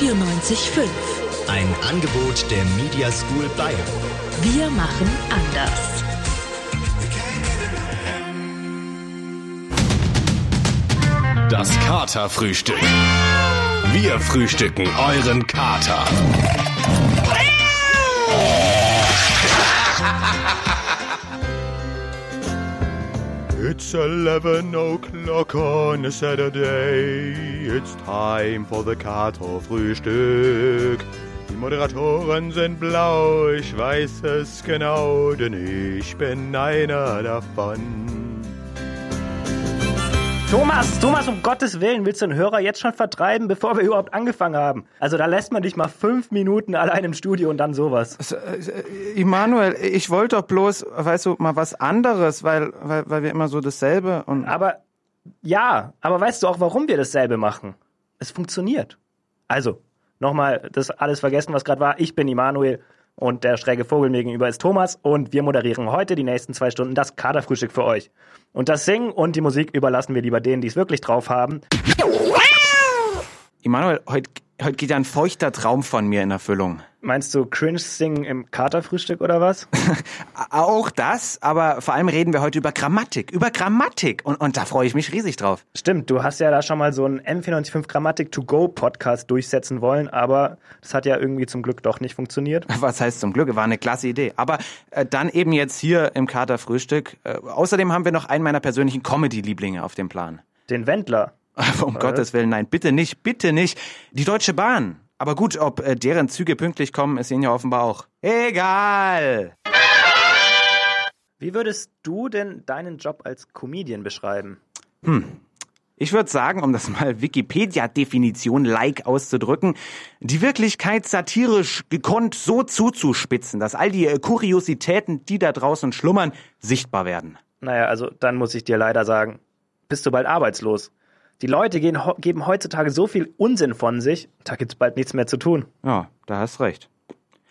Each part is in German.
94.5. Ein Angebot der Media School Bayern. Wir machen anders. Das Katerfrühstück. Wir frühstücken euren Kater. It's 11 o'clock on a Saturday. It's time for the Kater-Frühstück. Die Moderatoren sind blau, ich weiß es genau, denn ich bin einer davon. Thomas, Thomas, um Gottes Willen, willst du den Hörer jetzt schon vertreiben, bevor wir überhaupt angefangen haben? Also da lässt man dich mal fünf Minuten allein im Studio und dann sowas. Also, äh, Immanuel, ich wollte doch bloß, weißt du, mal was anderes, weil, weil, weil wir immer so dasselbe und. Aber ja, aber weißt du auch, warum wir dasselbe machen? Es funktioniert. Also, nochmal das alles vergessen, was gerade war. Ich bin Immanuel und der schräge Vogel mir gegenüber ist Thomas und wir moderieren heute die nächsten zwei Stunden das Kaderfrühstück für euch. Und das Singen und die Musik überlassen wir lieber denen, die es wirklich drauf haben. Immanuel, heute, heute geht ja ein feuchter Traum von mir in Erfüllung. Meinst du Cringe singen im Katerfrühstück oder was? Auch das, aber vor allem reden wir heute über Grammatik, über Grammatik und, und da freue ich mich riesig drauf. Stimmt, du hast ja da schon mal so einen M495 Grammatik to go Podcast durchsetzen wollen, aber das hat ja irgendwie zum Glück doch nicht funktioniert. Was heißt zum Glück? War eine klasse Idee. Aber äh, dann eben jetzt hier im Katerfrühstück. Äh, außerdem haben wir noch einen meiner persönlichen Comedy-Lieblinge auf dem Plan. Den Wendler. um Gottes Willen, nein, bitte nicht, bitte nicht. Die Deutsche Bahn. Aber gut, ob äh, deren Züge pünktlich kommen, ist ihnen ja offenbar auch. Egal. Wie würdest du denn deinen Job als Comedian beschreiben? Ich würde sagen, um das mal Wikipedia-Definition-like auszudrücken, die Wirklichkeit satirisch gekonnt so zuzuspitzen, dass all die äh, Kuriositäten, die da draußen schlummern, sichtbar werden. Naja, also dann muss ich dir leider sagen, bist du bald arbeitslos. Die Leute gehen, geben heutzutage so viel Unsinn von sich, da gibt's bald nichts mehr zu tun. Ja, da hast recht.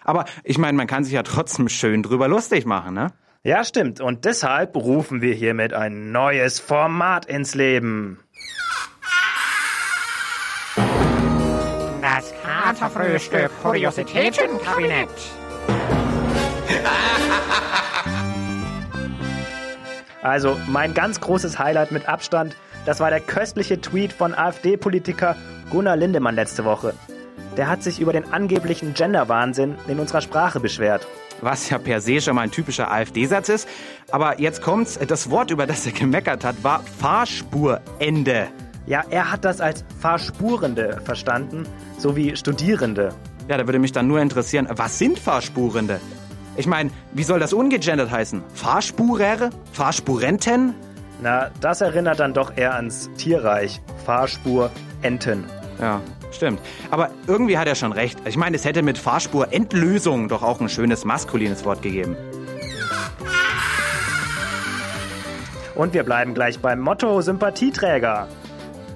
Aber ich meine, man kann sich ja trotzdem schön drüber lustig machen, ne? Ja, stimmt. Und deshalb rufen wir hiermit ein neues Format ins Leben. Das Katerfrühstück Kuriositätenkabinett. Also mein ganz großes Highlight mit Abstand, das war der köstliche Tweet von AfD-Politiker Gunnar Lindemann letzte Woche. Der hat sich über den angeblichen Genderwahnsinn in unserer Sprache beschwert. Was ja per se schon mal ein typischer AfD-Satz ist. Aber jetzt kommt's, das Wort, über das er gemeckert hat, war Fahrspurende. Ja, er hat das als Fahrspurende verstanden, sowie Studierende. Ja, da würde mich dann nur interessieren, was sind Fahrspurende? Ich meine, wie soll das ungegendert heißen? Fahrspurer? Fahrspurenten? Na, das erinnert dann doch eher ans Tierreich. Fahrspur, Enten. Ja, stimmt. Aber irgendwie hat er schon recht. Ich meine, es hätte mit Fahrspur-Endlösung doch auch ein schönes maskulines Wort gegeben. Und wir bleiben gleich beim Motto Sympathieträger.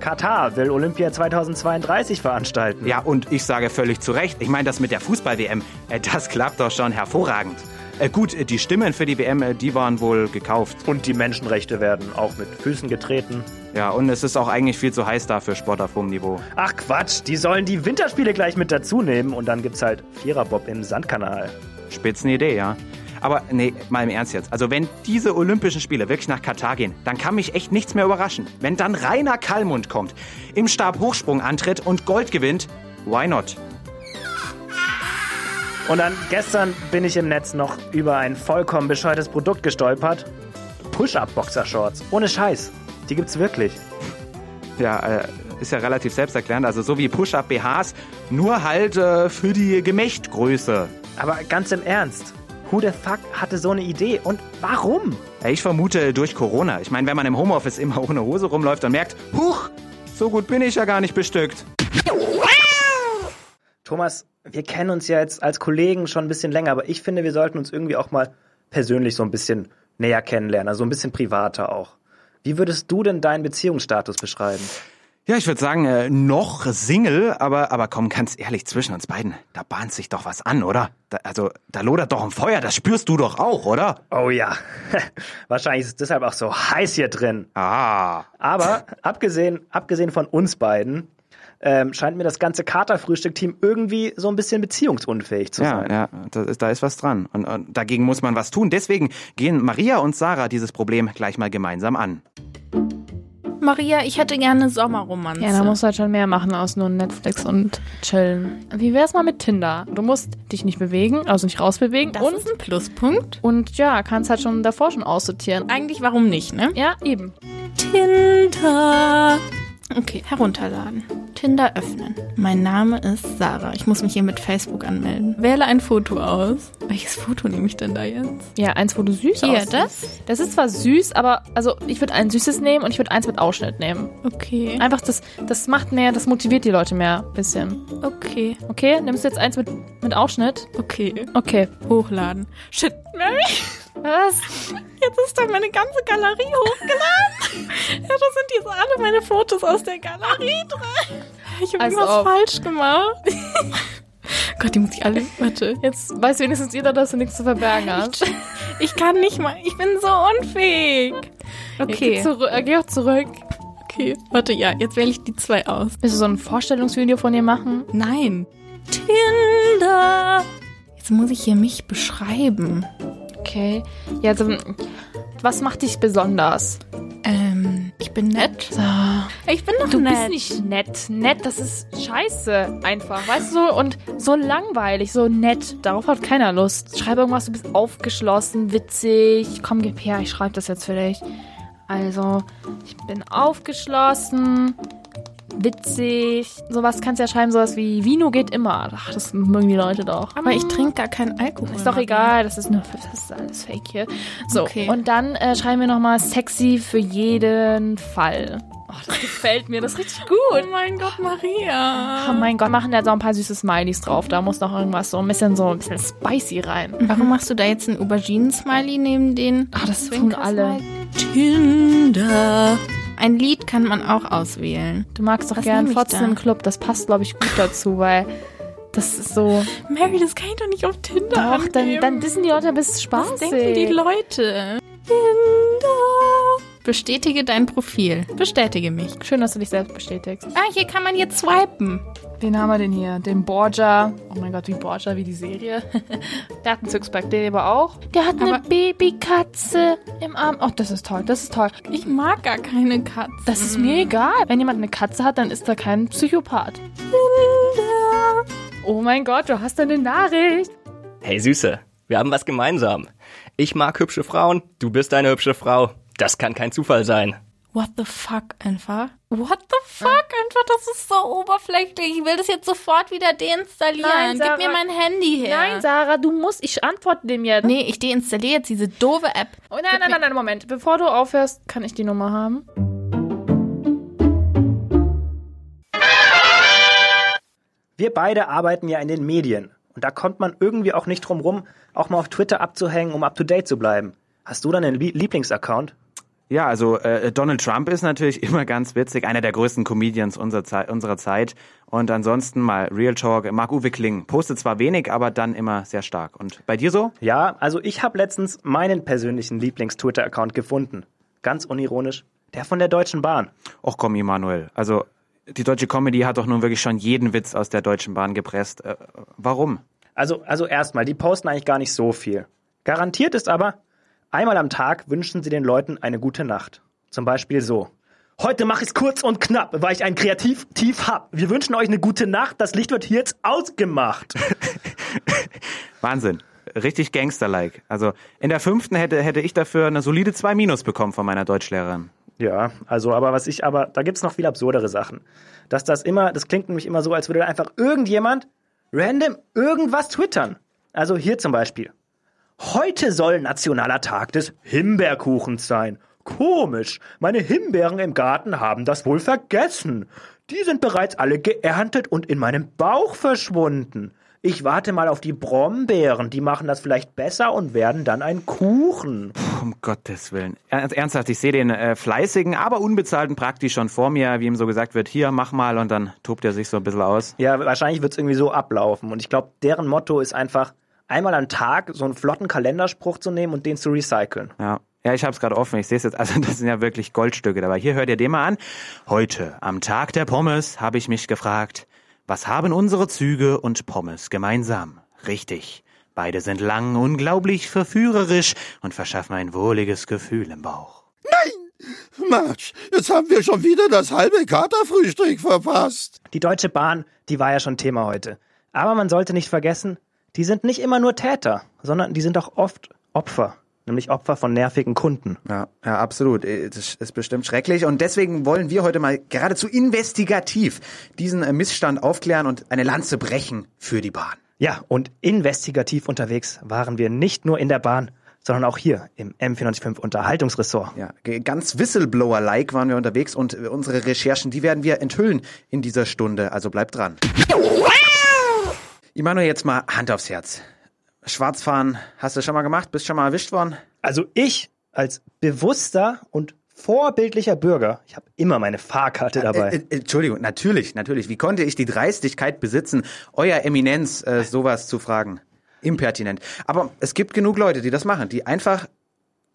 Katar will Olympia 2032 veranstalten. Ja, und ich sage völlig zu Recht, ich meine, das mit der Fußball-WM, äh, das klappt doch schon hervorragend. Äh, gut, äh, die Stimmen für die WM, äh, die waren wohl gekauft. Und die Menschenrechte werden auch mit Füßen getreten. Ja, und es ist auch eigentlich viel zu heiß da für Sport auf hohem Niveau. Ach Quatsch, die sollen die Winterspiele gleich mit dazu nehmen und dann gibt's halt Viererbob im Sandkanal. Spitzenidee, ja. Aber nee, mal im Ernst jetzt. Also wenn diese Olympischen Spiele wirklich nach Katar gehen, dann kann mich echt nichts mehr überraschen. Wenn dann Rainer Kallmund kommt, im Stabhochsprung antritt und Gold gewinnt, why not? Und dann gestern bin ich im Netz noch über ein vollkommen bescheuertes Produkt gestolpert. Push-Up-Boxershorts. Ohne Scheiß. Die gibt's wirklich. Ja, äh, ist ja relativ selbsterklärend. Also so wie Push-Up-BHs, nur halt äh, für die Gemächtgröße. Aber ganz im Ernst. Who the fuck hatte so eine Idee? Und warum? Ich vermute durch Corona. Ich meine, wenn man im Homeoffice immer ohne Hose rumläuft und merkt, huch, so gut bin ich ja gar nicht bestückt. Thomas, wir kennen uns ja jetzt als Kollegen schon ein bisschen länger, aber ich finde, wir sollten uns irgendwie auch mal persönlich so ein bisschen näher kennenlernen, also ein bisschen privater auch. Wie würdest du denn deinen Beziehungsstatus beschreiben? Ja, ich würde sagen, äh, noch Single, aber, aber komm, ganz ehrlich, zwischen uns beiden, da bahnt sich doch was an, oder? Da, also, da lodert doch ein Feuer, das spürst du doch auch, oder? Oh ja, wahrscheinlich ist es deshalb auch so heiß hier drin. Ah. Aber abgesehen, abgesehen von uns beiden, ähm, scheint mir das ganze Katerfrühstück-Team irgendwie so ein bisschen beziehungsunfähig zu Ja, sein. ja, da ist, da ist was dran. Und, und dagegen muss man was tun. Deswegen gehen Maria und Sarah dieses Problem gleich mal gemeinsam an. Maria, ich hätte gerne Sommerromanze. Ja, da musst du halt schon mehr machen als nur Netflix und chillen. Wie wär's mal mit Tinder? Du musst dich nicht bewegen, also nicht rausbewegen das und, ist ein Pluspunkt. und ja, kannst halt schon davor schon aussortieren. Eigentlich warum nicht, ne? Ja, eben. Tinder. Okay, herunterladen. Tinder öffnen. Mein Name ist Sarah. Ich muss mich hier mit Facebook anmelden. Wähle ein Foto aus. Welches Foto nehme ich denn da jetzt? Ja, eins, wo du süß Hier, aussiehst. das? Das ist zwar süß, aber also ich würde ein süßes nehmen und ich würde eins mit Ausschnitt nehmen. Okay. Einfach das, das macht mehr, das motiviert die Leute mehr ein bisschen. Okay. Okay, nimmst du jetzt eins mit, mit Ausschnitt? Okay. Okay. Hochladen. Shit, Mary. Was? Jetzt ist da meine ganze Galerie hochgeladen. ja, da sind jetzt alle meine Fotos aus der Galerie drin. Ich habe irgendwas ob. falsch gemacht. Gott, die muss ich alle. Warte. Jetzt weiß wenigstens jeder, dass du nichts zu verbergen hast. Ich kann nicht mal. Ich bin so unfähig. Geh, Okay. zurück, äh, geh auch zurück. Okay. Warte, ja, jetzt wähle ich die zwei aus. Willst du so ein Vorstellungsvideo von dir machen? Nein. Tinder. Jetzt muss ich hier mich beschreiben. Okay. Ja, also, was macht dich besonders? Ähm, ich bin nett. So. Ich bin doch Du nett. bist nicht nett. Nett, das ist scheiße. Einfach. Weißt du, und so langweilig, so nett. Darauf hat keiner Lust. Schreib irgendwas, du bist aufgeschlossen, witzig. Komm, gib her, ich schreibe das jetzt für dich. Also, ich bin aufgeschlossen, witzig. Sowas kannst du ja schreiben, sowas wie Vino geht immer. Ach, das mögen die Leute doch. Aber ich trinke gar keinen Alkohol. Ist doch egal, das ist nur, das ist alles Fake hier. So, Okay. und dann äh, schreiben wir nochmal sexy für jeden Fall. Oh, das gefällt mir, das ist richtig gut. Oh mein Gott, Maria. Oh mein Gott, machen da so ein paar süße Smileys drauf. Da muss noch irgendwas so ein bisschen so ein bisschen spicy rein. Warum machst du da jetzt einen Auberginen-Smiley neben den? Ah, das tun alle. Tinder. Ein Lied kann man auch auswählen. Du magst doch Was gern Fotzen im Club. Das passt, glaube ich, gut dazu, weil das ist so. Mary, das kann ich doch nicht auf Tinder Doch, dann, dann wissen die Leute, du bist Was denken die Leute? Tinder. Bestätige dein Profil. Bestätige mich. Schön, dass du dich selbst bestätigst. Ah, hier kann man jetzt swipen. Wen haben wir denn hier? Den Borgia. Oh mein Gott, wie Borgia, wie die Serie. Der hat einen Sixpack, den aber auch. Der hat eine Aber- Babykatze im Arm. Oh, das ist toll, das ist toll. Ich mag gar keine Katzen. Das ist mir egal. Wenn jemand eine Katze hat, dann ist er kein Psychopath. Oh mein Gott, du hast eine Nachricht. Hey Süße, wir haben was gemeinsam. Ich mag hübsche Frauen, du bist eine hübsche Frau. Das kann kein Zufall sein. What the fuck einfach? What the fuck einfach? Das ist so oberflächlich. Ich will das jetzt sofort wieder deinstallieren. Nein, Sarah. Gib mir mein Handy her. Nein, Sarah, du musst, ich antworte dem jetzt. Nee, ich deinstalliere jetzt diese doofe App. Oh nein, nein, nein, nein, Moment. Bevor du aufhörst, kann ich die Nummer haben. Wir beide arbeiten ja in den Medien. Und da kommt man irgendwie auch nicht drum rum, auch mal auf Twitter abzuhängen, um up to date zu bleiben. Hast du dann einen Lie- Lieblingsaccount? Ja, also äh, Donald Trump ist natürlich immer ganz witzig, einer der größten Comedians unserer, Zei unserer Zeit. Und ansonsten mal Real Talk, Marc-Uwe Kling. Postet zwar wenig, aber dann immer sehr stark. Und bei dir so? Ja, also ich habe letztens meinen persönlichen Lieblings-Twitter-Account gefunden. Ganz unironisch. Der von der Deutschen Bahn. Och komm, Emanuel. Also die deutsche Comedy hat doch nun wirklich schon jeden Witz aus der Deutschen Bahn gepresst. Äh, warum? Also, also erstmal, die posten eigentlich gar nicht so viel. Garantiert ist aber, einmal am Tag wünschen sie den Leuten eine gute Nacht. Zum Beispiel so. Heute mache ich's kurz und knapp, weil ich ein Kreativ-Tief hab. Wir wünschen euch eine gute Nacht. Das Licht wird hier jetzt ausgemacht. Wahnsinn. Richtig Gangster-like. Also in der fünften hätte, hätte ich dafür eine solide 2 Minus bekommen von meiner Deutschlehrerin. Ja, also, aber was ich, aber da gibt's noch viel absurdere Sachen. Dass das immer, das klingt nämlich immer so, als würde da einfach irgendjemand random irgendwas twittern. Also hier zum Beispiel. Heute soll nationaler Tag des Himbeerkuchens sein. Komisch, meine Himbeeren im Garten haben das wohl vergessen. Die sind bereits alle geerntet und in meinem Bauch verschwunden. Ich warte mal auf die Brombeeren, die machen das vielleicht besser und werden dann ein Kuchen. Um Gottes Willen. Er- Ernsthaft, ich sehe den äh, fleißigen, aber unbezahlten praktisch schon vor mir, wie ihm so gesagt wird, hier, mach mal und dann tobt er sich so ein bisschen aus. Ja, wahrscheinlich wird's irgendwie so ablaufen. Und ich glaube, deren Motto ist einfach, einmal am Tag so einen flotten Kalenderspruch zu nehmen und den zu recyceln. Ja. Ja, ich habe es gerade offen. Ich sehe es jetzt. Also das sind ja wirklich Goldstücke dabei. Hier hört ihr den mal an. Heute, am Tag der Pommes, habe ich mich gefragt, was haben unsere Züge und Pommes gemeinsam? Richtig. Beide sind lang, unglaublich verführerisch und verschaffen ein wohliges Gefühl im Bauch. Nein! Mensch, jetzt haben wir schon wieder das halbe Katerfrühstück verpasst. Die Deutsche Bahn, die war ja schon Thema heute. Aber man sollte nicht vergessen, die sind nicht immer nur Täter, sondern die sind auch oft Opfer. Nämlich Opfer von nervigen Kunden. Ja, ja, absolut. Äh, Das ist bestimmt schrecklich. Und deswegen wollen wir heute mal geradezu investigativ diesen äh, Missstand aufklären und eine Lanze brechen für die Bahn. Ja, und investigativ unterwegs waren wir nicht nur in der Bahn, sondern auch hier im M495 Unterhaltungsressort. Ja, ganz Whistleblower-like waren wir unterwegs und äh, unsere Recherchen, die werden wir enthüllen in dieser Stunde. Also bleibt dran. Immanuel, jetzt mal Hand aufs Herz. Schwarzfahren, hast du schon mal gemacht? Bist schon mal erwischt worden? Also ich als bewusster und vorbildlicher Bürger, ich habe immer meine Fahrkarte dabei. Äh, äh, Entschuldigung, natürlich, natürlich. Wie konnte ich die Dreistigkeit besitzen, euer Eminenz äh, sowas zu fragen? Impertinent. Aber es gibt genug Leute, die das machen, die einfach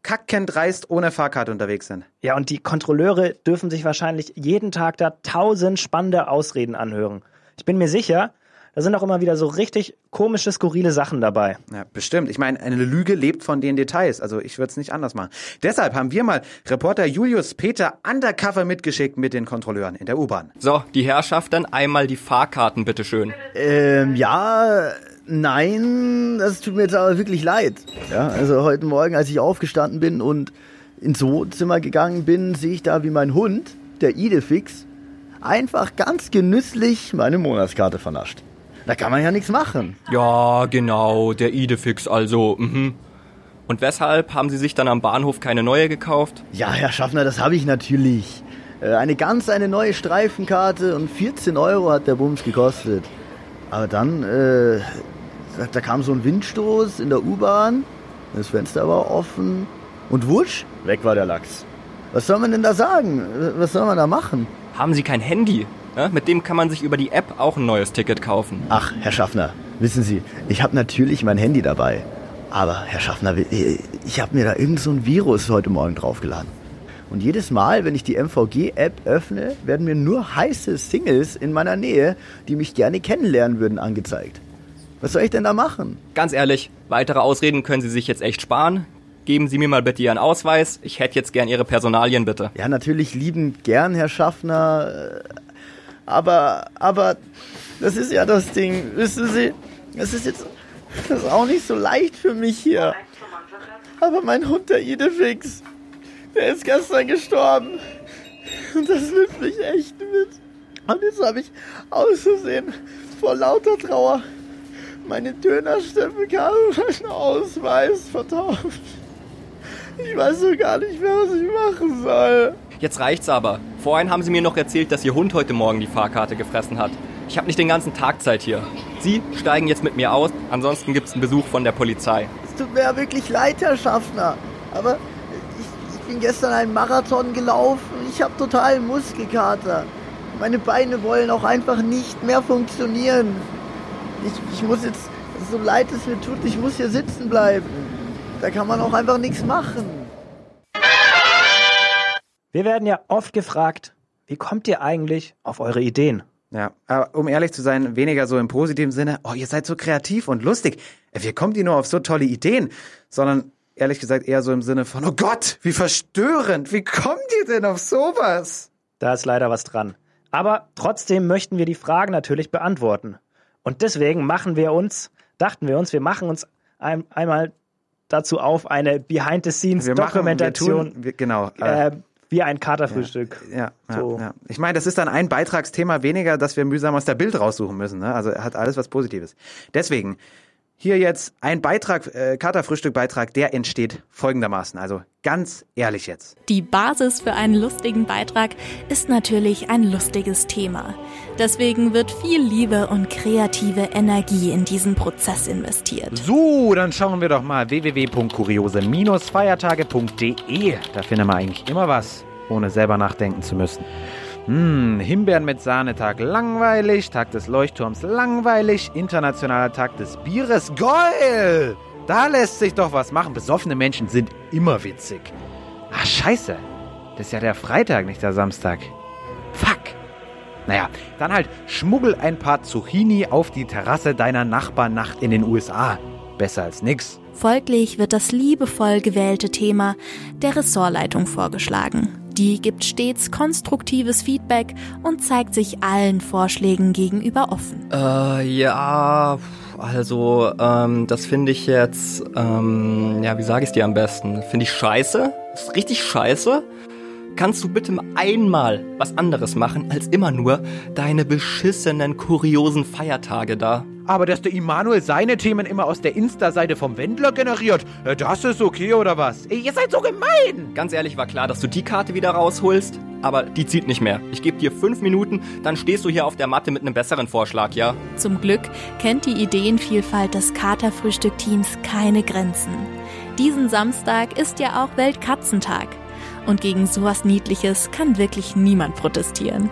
kackendreist ohne Fahrkarte unterwegs sind. Ja, und die Kontrolleure dürfen sich wahrscheinlich jeden Tag da tausend spannende Ausreden anhören. Ich bin mir sicher, da sind auch immer wieder so richtig komische, skurrile Sachen dabei. Ja, bestimmt. Ich meine, eine Lüge lebt von den Details. Also ich würde es nicht anders machen. Deshalb haben wir mal Reporter Julius Peter undercover mitgeschickt mit den Kontrolleuren in der U-Bahn. So, die Herrschaft dann einmal die Fahrkarten, bitteschön. Ähm, ja, nein, das tut mir jetzt aber wirklich leid. Ja, also heute Morgen, als ich aufgestanden bin und ins Wohnzimmer gegangen bin, sehe ich da, wie mein Hund, der Idefix, einfach ganz genüsslich meine Monatskarte vernascht. Da kann man ja nichts machen. Ja, genau, der Idefix also. Mhm. Und weshalb haben Sie sich dann am Bahnhof keine neue gekauft? Ja, Herr Schaffner, das habe ich natürlich. Äh, Eine ganz eine neue Streifenkarte und 14 Euro hat der Bums gekostet. Aber dann, äh, da, kam so ein Windstoß in der U-Bahn, das Fenster war offen und wusch, weg war der Lachs. Was soll man denn da sagen? Was soll man da machen? Haben Sie kein Handy? Ja, mit dem kann man sich über die App auch ein neues Ticket kaufen. Ach, Herr Schaffner, wissen Sie, ich habe natürlich mein Handy dabei. Aber, Herr Schaffner, ich habe mir da irgend so ein Virus heute Morgen draufgeladen. Und jedes Mal, wenn ich die MVG-App öffne, werden mir nur heiße Singles in meiner Nähe, die mich gerne kennenlernen würden, angezeigt. Was soll ich denn da machen? Ganz ehrlich, weitere Ausreden können Sie sich jetzt echt sparen. Geben Sie mir mal bitte Ihren Ausweis. Ich hätte jetzt gern Ihre Personalien bitte. Ja, natürlich liebend gern, Herr Schaffner. Aber, aber, das ist ja das Ding. Wissen Sie, das ist jetzt das ist auch nicht so leicht für mich hier. Aber mein Hund, der Idefix, der ist gestern gestorben. Und das nimmt mich echt mit. Und jetzt habe ich auszusehen vor lauter Trauer meine Dönerstempelkarte und meinen Ausweis vertauscht. Ich weiß so gar nicht mehr, was ich machen soll. Jetzt reicht's aber. Vorhin haben Sie mir noch erzählt, dass Ihr Hund heute Morgen die Fahrkarte gefressen hat. Ich habe nicht den ganzen Tag Zeit hier. Sie steigen jetzt mit mir aus, ansonsten gibt's einen Besuch von der Polizei. Es tut mir ja wirklich leid, Herr Schaffner. Aber ich, ich bin gestern einen Marathon gelaufen. Ich habe total Muskelkater. Meine Beine wollen auch einfach nicht mehr funktionieren. Ich, ich muss jetzt, so leid es mir tut, ich muss hier sitzen bleiben. Da kann man auch einfach nichts machen. Wir werden ja oft gefragt, wie kommt ihr eigentlich auf eure Ideen? Ja, aber um ehrlich zu sein, weniger so im positiven Sinne, oh, ihr seid so kreativ und lustig. Wie kommt ihr nur auf so tolle Ideen? Sondern ehrlich gesagt eher so im Sinne von, oh Gott, wie verstörend, wie kommt ihr denn auf sowas? Da ist leider was dran. Aber trotzdem möchten wir die Fragen natürlich beantworten. Und deswegen machen wir uns, dachten wir uns, wir machen uns ein, einmal dazu auf, eine Behind-the-Scenes-Dokumentation, genau. Äh, äh, wie ein Katerfrühstück. ja, ja, so. ja. Ich meine, das ist dann ein Beitragsthema weniger, das wir mühsam aus der Bild raussuchen müssen. Ne? Also hat alles was Positives. Deswegen hier jetzt ein Beitrag, äh, Katerfrühstück-Beitrag, der entsteht folgendermaßen. Also ganz ehrlich jetzt. Die Basis für einen lustigen Beitrag ist natürlich ein lustiges Thema. Deswegen wird viel Liebe und kreative Energie in diesen Prozess investiert. So, dann schauen wir doch mal www.kuriose-feiertage.de. Da findet man eigentlich immer was, ohne selber nachdenken zu müssen. Hm, Himbeeren mit Sahnetag langweilig, Tag des Leuchtturms langweilig, internationaler Tag des Bieres geil. Da lässt sich doch was machen. Besoffene Menschen sind immer witzig. Ach, scheiße. Das ist ja der Freitag, nicht der Samstag. Fuck. Naja, dann halt schmuggel ein paar Zucchini auf die Terrasse deiner Nachbarnacht in den USA. Besser als nix. Folglich wird das liebevoll gewählte Thema der Ressortleitung vorgeschlagen. Die gibt stets konstruktives Feedback und zeigt sich allen Vorschlägen gegenüber offen. Äh, ja, also, ähm, das finde ich jetzt, ähm, ja, wie sage ich dir am besten? Finde ich scheiße. Ist richtig scheiße. Kannst du bitte einmal was anderes machen, als immer nur deine beschissenen, kuriosen Feiertage da? Aber dass der Immanuel seine Themen immer aus der Insta-Seite vom Wendler generiert, äh, das ist okay oder was? Ey, ihr seid so gemein! Ganz ehrlich, war klar, dass du die Karte wieder rausholst, aber die zieht nicht mehr. Ich gebe dir fünf Minuten, dann stehst du hier auf der Matte mit einem besseren Vorschlag, ja? Zum Glück kennt die Ideenvielfalt des Katerfrühstück-Teams keine Grenzen. Diesen Samstag ist ja auch Weltkatzentag. Und gegen sowas Niedliches kann wirklich niemand protestieren.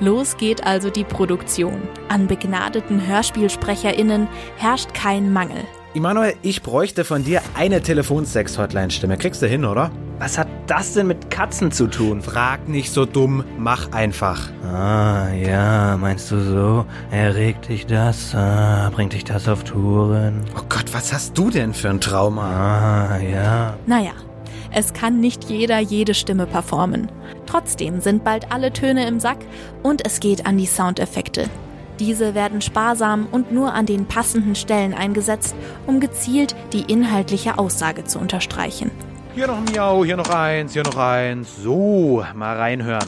Los geht also die Produktion. An begnadeten HörspielsprecherInnen herrscht kein Mangel. Immanuel, ich bräuchte von dir eine Telefonsex-Hotline-Stimme. Kriegst du hin, oder? Was hat das denn mit Katzen zu tun? Frag nicht so dumm, mach einfach. Ah, ja, meinst du so? Erregt dich das? Ah, bringt dich das auf Touren? Oh Gott, was hast du denn für ein Trauma? Ah, ja. Naja, es kann nicht jeder jede Stimme performen. Trotzdem sind bald alle Töne im Sack und es geht an die Soundeffekte. Diese werden sparsam und nur an den passenden Stellen eingesetzt, um gezielt die inhaltliche Aussage zu unterstreichen. Hier noch ein Miau, hier noch eins, hier noch eins. So, mal reinhören.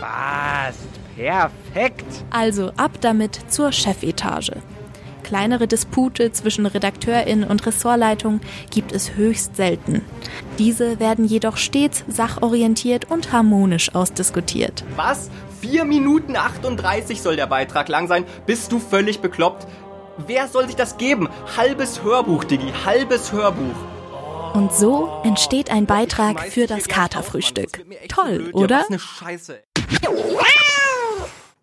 Passt. Perfekt. Also ab damit zur Chefetage. Kleinere Dispute zwischen Redakteurin und Ressortleitung gibt es höchst selten. Diese werden jedoch stets sachorientiert und harmonisch ausdiskutiert. Was? 4 Minuten 38 soll der Beitrag lang sein? Bist du völlig bekloppt? Wer soll sich das geben? Halbes Hörbuch, Diggi, halbes Hörbuch. Und so entsteht ein Beitrag für das Katerfrühstück. Toll, oder? Was eine Scheiße.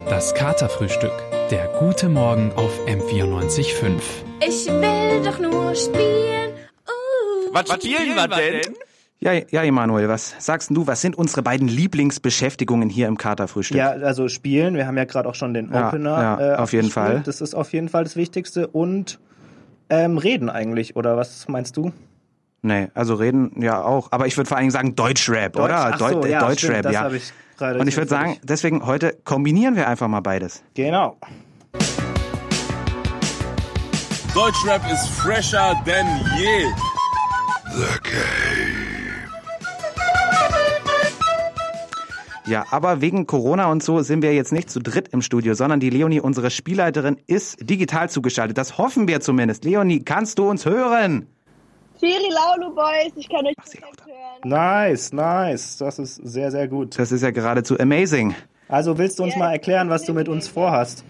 Das Katerfrühstück. Der gute Morgen auf M94.5. Ich will doch nur spielen. Uh. Was spielen wir denn? Ja, ja, Emanuel, was sagst du? Was sind unsere beiden Lieblingsbeschäftigungen hier im Katerfrühstück? Ja, also spielen. Wir haben ja gerade auch schon den Ja, Opener. ja, äh, auf jeden. Fall. Das ist auf jeden Fall das Wichtigste. Und ähm, reden eigentlich, oder was meinst du? Nee, also reden ja auch. Aber ich würde vor allen Dingen sagen Deutschrap, Deutsch- oder? ach so, ja, Deutschrap, stimmt, das ja. hab ich gerade Und ich würde sagen, deswegen heute kombinieren wir einfach mal beides. Genau. Deutschrap ist fresher denn je. Ja, aber wegen Corona und so sind wir jetzt nicht zu dritt im Studio, sondern die Leonie, unsere Spielleiterin, ist digital zugeschaltet. Das hoffen wir zumindest. Leonie, kannst du uns hören? Firi Laulu Boys, ich kann euch perfekt hören. Nice, nice. Das ist sehr, sehr gut. Das ist ja geradezu amazing. Also willst du uns Ja, mal erklären, was du mit uns vorhast?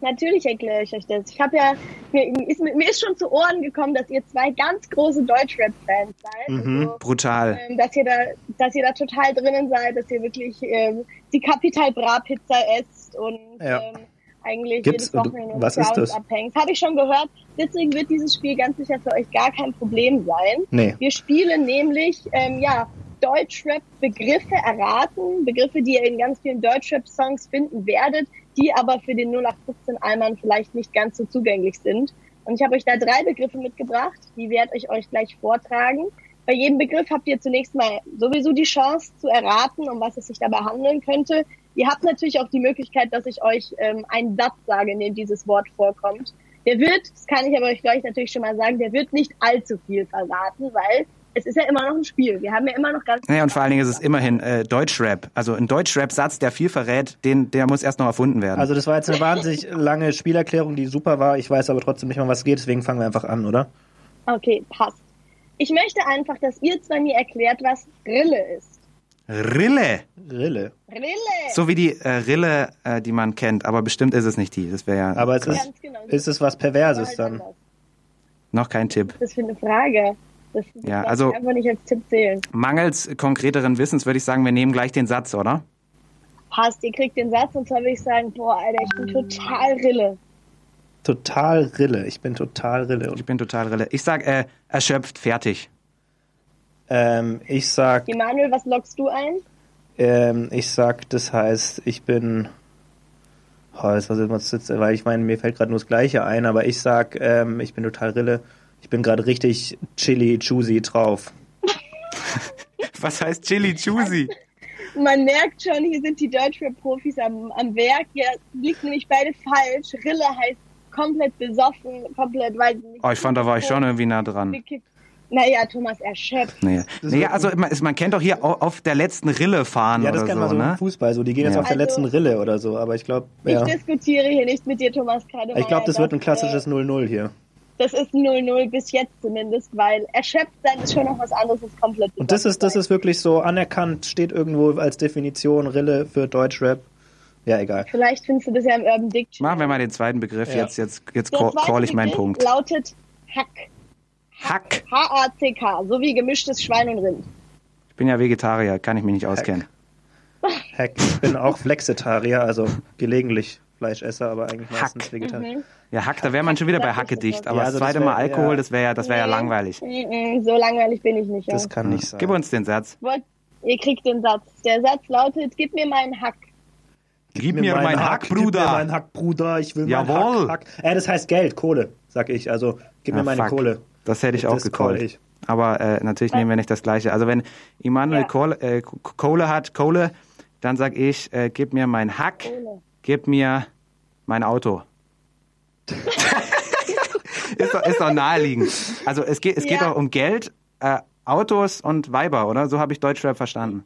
Natürlich erkläre ich euch das. Ich habe ja, mir ist, mir ist schon zu Ohren gekommen, dass ihr zwei ganz große Deutschrap-Fans seid. Mhm, brutal. Ähm, dass ihr da, dass ihr da total drinnen seid, dass ihr wirklich ähm, die Capital Bra Pizza esst und Ja. ähm, eigentlich Gibt's- jedes Wochenende was ist das? abhängt. Habe ich schon gehört. Deswegen wird dieses Spiel ganz sicher für euch gar kein Problem sein. Nee. Wir spielen nämlich ähm, ja Deutschrap-Begriffe erraten, Begriffe, die ihr in ganz vielen Deutschrap-Songs finden werdet, die aber für den 0815-Eimern vielleicht nicht ganz so zugänglich sind. Und ich habe euch da drei Begriffe mitgebracht, die werde ich euch gleich vortragen. Bei jedem Begriff habt ihr zunächst mal sowieso die Chance zu erraten, um was es sich dabei handeln könnte. Ihr habt natürlich auch die Möglichkeit, dass ich euch ähm, einen Satz sage, in dem dieses Wort vorkommt. Der wird, das kann ich aber euch gleich natürlich schon mal sagen, der wird nicht allzu viel verraten, weil es ist ja immer noch ein Spiel. Wir haben ja immer noch ganz Naja, und vor allen Dingen ist es immerhin äh, Deutschrap. Also ein Deutschrap-Satz, der viel verrät, den, der muss erst noch erfunden werden. Also das war jetzt eine wahnsinnig lange Spielerklärung, die super war. Ich weiß aber trotzdem nicht mal, was geht, deswegen fangen wir einfach an, oder? Okay, passt. Ich möchte einfach, dass ihr zwei mir erklärt, was Rille ist. Rille. Rille. Rille! So wie die äh, Rille, äh, die man kennt, aber bestimmt ist es nicht die. Das wäre ja Aber es ist, ist es was Perverses dann? noch kein Tipp. Das ist für eine Frage. Das, Ja, also- ich einfach nicht als Tipp zählen. Mangels konkreteren Wissens würde ich sagen, wir nehmen gleich den Satz, oder? Passt, ihr kriegt den Satz und zwar würde ich sagen, boah, Alter, ich bin total Rille. total Rille. Ich bin total Rille. Und Ich bin total rille. Ich sag, äh, erschöpft, fertig. Ähm, ich sag, Emanuel, was loggst du ein? ähm, ich sag, das heißt, ich bin. Oh, das was immer jetzt, weil ich meine, mir fällt gerade nur das Gleiche ein, aber ich sag, ähm, ich bin total Rille. Ich bin gerade richtig chili choosy drauf. Was heißt Chili Choosy? Man merkt schon, hier sind die Deutschrap-Profis am, am Werk. Hier liegt nämlich beide falsch. Rille heißt komplett besoffen, komplett, weiß ich nicht. Oh, ich fand, da war ich schon irgendwie nah dran. Gekippt. Naja, Thomas erschöpft. Nee. Naja, also man, man kennt doch hier au- auf der letzten Rille fahren Ja, das oder kennt so, man so ne? im Fußball. So, die gehen jetzt Ja. auf der Also- letzten Rille oder so, aber ich glaube, Ich ja. diskutiere hier nicht mit dir, Thomas Kademeyer. Ich glaube, das wird ein äh, klassisches 0-0 hier. Das ist 0-0 bis jetzt zumindest, weil erschöpft sein ist schon noch was anderes als komplett Und das ist, das ist wirklich so anerkannt, steht irgendwo als Definition Rille für Deutschrap. Ja, egal. Vielleicht findest du das ja im Urban Dictionary. Machen wir mal den zweiten Begriff. Ja. Jetzt, jetzt, jetzt Der call, zweite call ich meinen Begriff Punkt. lautet Hack. Hack. H-A-C-K, so wie gemischtes Schwein und Rind. Ich bin ja Vegetarier, kann ich mich nicht auskennen. Heck, ich bin auch Flexitarier, also gelegentlich Fleischesser, aber eigentlich meistens Vegetarier. Mhm. Ja, Hack, da wäre man schon wieder bei Das ist Hackedicht. es. Aber Ja, das also das zweite wär- Mal Alkohol, ja. das wäre ja, das wäre ja Nee. langweilig. Mhm, So langweilig bin ich nicht. Ja. Das kann nicht sein. Gib uns den Satz. Wollt- Ihr kriegt den Satz. Der Satz lautet, gib mir meinen Hack. Gib mir meinen Hack, Gib mir Bruder. meinen Hack, Bruder. Ich will meinen Jawohl. Hack, Hack. Äh, das heißt Geld, Kohle, sag ich. Also, gib Ja, mir meine fuck. Kohle. Das hätte ich auch gecallt. Aber äh, natürlich nehmen wir nicht das Gleiche. Also wenn Immanuel Ja. Kohle, äh, Kohle hat, Kohle, dann sag ich, äh, gib mir mein Hack, Kohle. gib mir mein Auto. ist, doch, ist doch naheliegend. Also es geht, es geht Ja. doch um Geld, äh, Autos und Weiber, oder? So habe ich Deutschrap verstanden.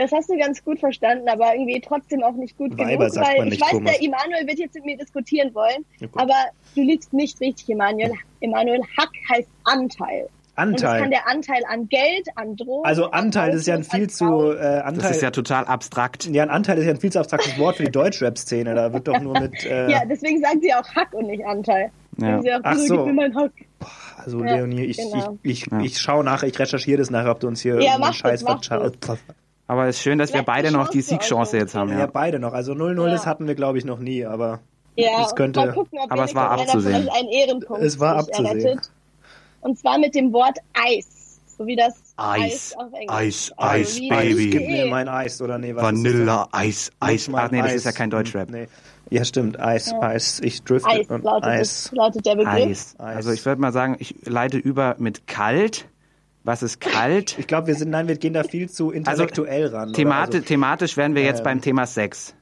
Das hast du ganz gut verstanden, aber irgendwie trotzdem auch nicht gut Weiber genug, weil man ich nicht, weiß, Thomas. der Immanuel wird jetzt mit mir diskutieren wollen, Ja, aber du liegst nicht richtig, Immanuel. Immanuel, Hack heißt Anteil. Und das kann Anteil. der Anteil an Geld, an Drogen. Also an Anteil, das ist ja ein viel zu äh, Das Anteil. ist ja total abstrakt. ja, ein Anteil ist ja ein viel zu abstraktes Wort für die Deutschrap-Szene. Da wird doch nur mit. Äh, Ja, deswegen sagt sie auch Hack und nicht Anteil. Ja. Sagen sie auch, Ach so. Gib mir meinen Hack. also Ja, Leonie, ich, genau. ich, ich, Ja. ich schaue nach, ich recherchiere das nachher, ob du uns hier Ja, das, Scheiß vercha- Aber es ist schön, dass wir Vielleicht beide noch die Siegchance jetzt haben. Ja, Ja. beide noch. Also 0-0, Ja. das hatten wir, glaube ich, noch nie, aber Ja, Das könnte- gucken, ob aber es war abzusehen. einen Ehrenpunkt Es war abzusehen. errettet. Und zwar mit dem Wort Eis. So wie das Eis, Eis auf Englisch. Eis, Also Eis, Baby. gib mir mein Eis oder nee, was Vanilla, Eis? Eis. Ach nee, das Eis. ist ja kein Deutschrap. Nee. Ja, stimmt, Eis, Ja. Eis. Ich drifte Eis und lautet, Eis. Das, lautet der Begriff. Eis. Eis. Also ich würde mal sagen, ich leite über mit kalt. Was ist kalt? Ich glaube, wir sind, nein, wir gehen da viel zu intellektuell ran. oder? Themati Also, thematisch wären wir jetzt Ähm. beim Thema Sex.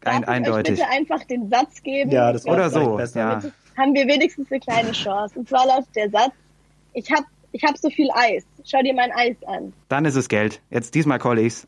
Darf Ein, ich eindeutig. euch bitte einfach den Satz geben? ja, das Oder so, besser. ja. Haben wir wenigstens eine kleine Chance. Und zwar lautet der Satz, ich hab, ich hab so viel Eis. Schau dir mein Eis an. Dann ist es Geld. Jetzt diesmal call ich's.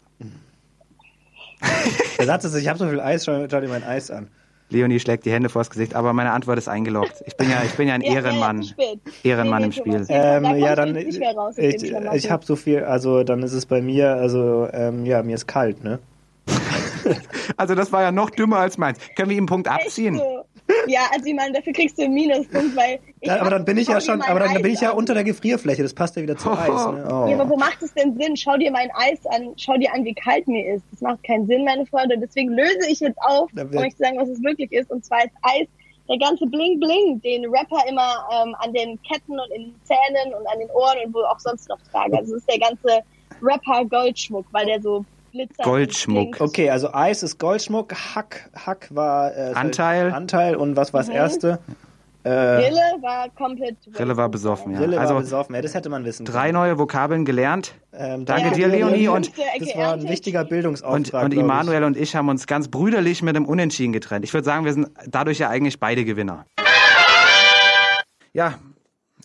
Der Satz ist, ich habe so viel Eis, schau, schau dir mein Eis an. Leonie schlägt die Hände vors Gesicht, aber meine Antwort ist eingeloggt. Ich bin ja, ich bin ja ein Ja, ja, Ehrenmann. spät. Ehrenmann Nee, im Spiel. Ähm, da ja, dann, mehr raus aus ich, ich habe so viel, also dann ist es bei mir, also ähm, ja, mir ist kalt, ne? Also das war ja noch dümmer als meins. Können wir ihm einen Punkt abziehen? so. Ja, also ich meine, dafür kriegst du einen Minuspunkt, weil ich Ja, aber dann bin ich ja schon, aber dann bin Eis ich ja an. unter der Gefrierfläche, das passt ja wieder zu Eis, ne? Ja, aber Oh. wo macht es denn Sinn? Schau dir mein Eis an, schau dir an, wie kalt mir ist. Das macht keinen Sinn, meine Freunde. Deswegen löse ich jetzt auf, um euch zu sagen, was es wirklich ist. Und zwar ist Eis der ganze Bling Bling, den Rapper immer ähm, an den Ketten und in den Zähnen und an den Ohren und wo auch sonst noch tragen. Also es ist der ganze Rapper Goldschmuck, weil der so glitzert. und Goldschmuck. Okay, also Eis ist Goldschmuck, Hack, Hack war äh, Anteil. Anteil und was war das Mhm. erste? Äh, Rille war komplett. Rille war besoffen, ja. Rille war also besoffen, ja, das hätte man wissen drei können. neue Vokabeln gelernt. Ähm, Danke Ja, dir, Leonie. Und, Das war ein wichtiger und, Bildungsauftrag. und ich. Immanuel und ich haben uns ganz brüderlich mit dem Unentschieden getrennt. Ich würde sagen, wir sind dadurch ja eigentlich beide Gewinner. Ja,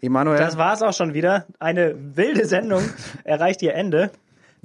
Immanuel. Das war's auch schon wieder. Eine wilde Sendung erreicht ihr Ende.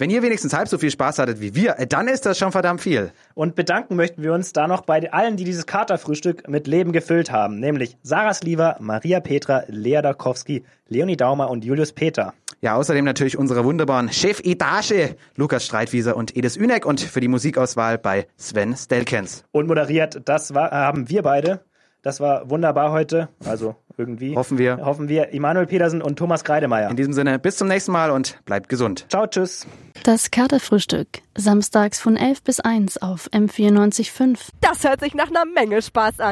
Wenn ihr wenigstens halb so viel Spaß hattet wie wir, äh, dann ist das schon verdammt viel. Und bedanken möchten wir uns da noch bei allen, die dieses Katerfrühstück mit Leben gefüllt haben. Nämlich Sarah Sliver, Maria Petra, Lea Darkowski, Leonie Daumer und Julius Peter. Ja, außerdem natürlich unsere wunderbaren Chefetage, Lukas Streitwieser und Edis Ünek und für die Musikauswahl bei Sven Stelkens. Und moderiert, das war, haben wir beide. Das war wunderbar heute. Also irgendwie. Hoffen wir. Hoffen wir. Immanuel Petersen und Thomas Kreidemeier. In diesem Sinne, bis zum nächsten Mal und bleibt gesund. Ciao, tschüss. Das Katerfrühstück. Samstags von 11 bis 1 auf M94.5. Das hört sich nach einer Menge Spaß an.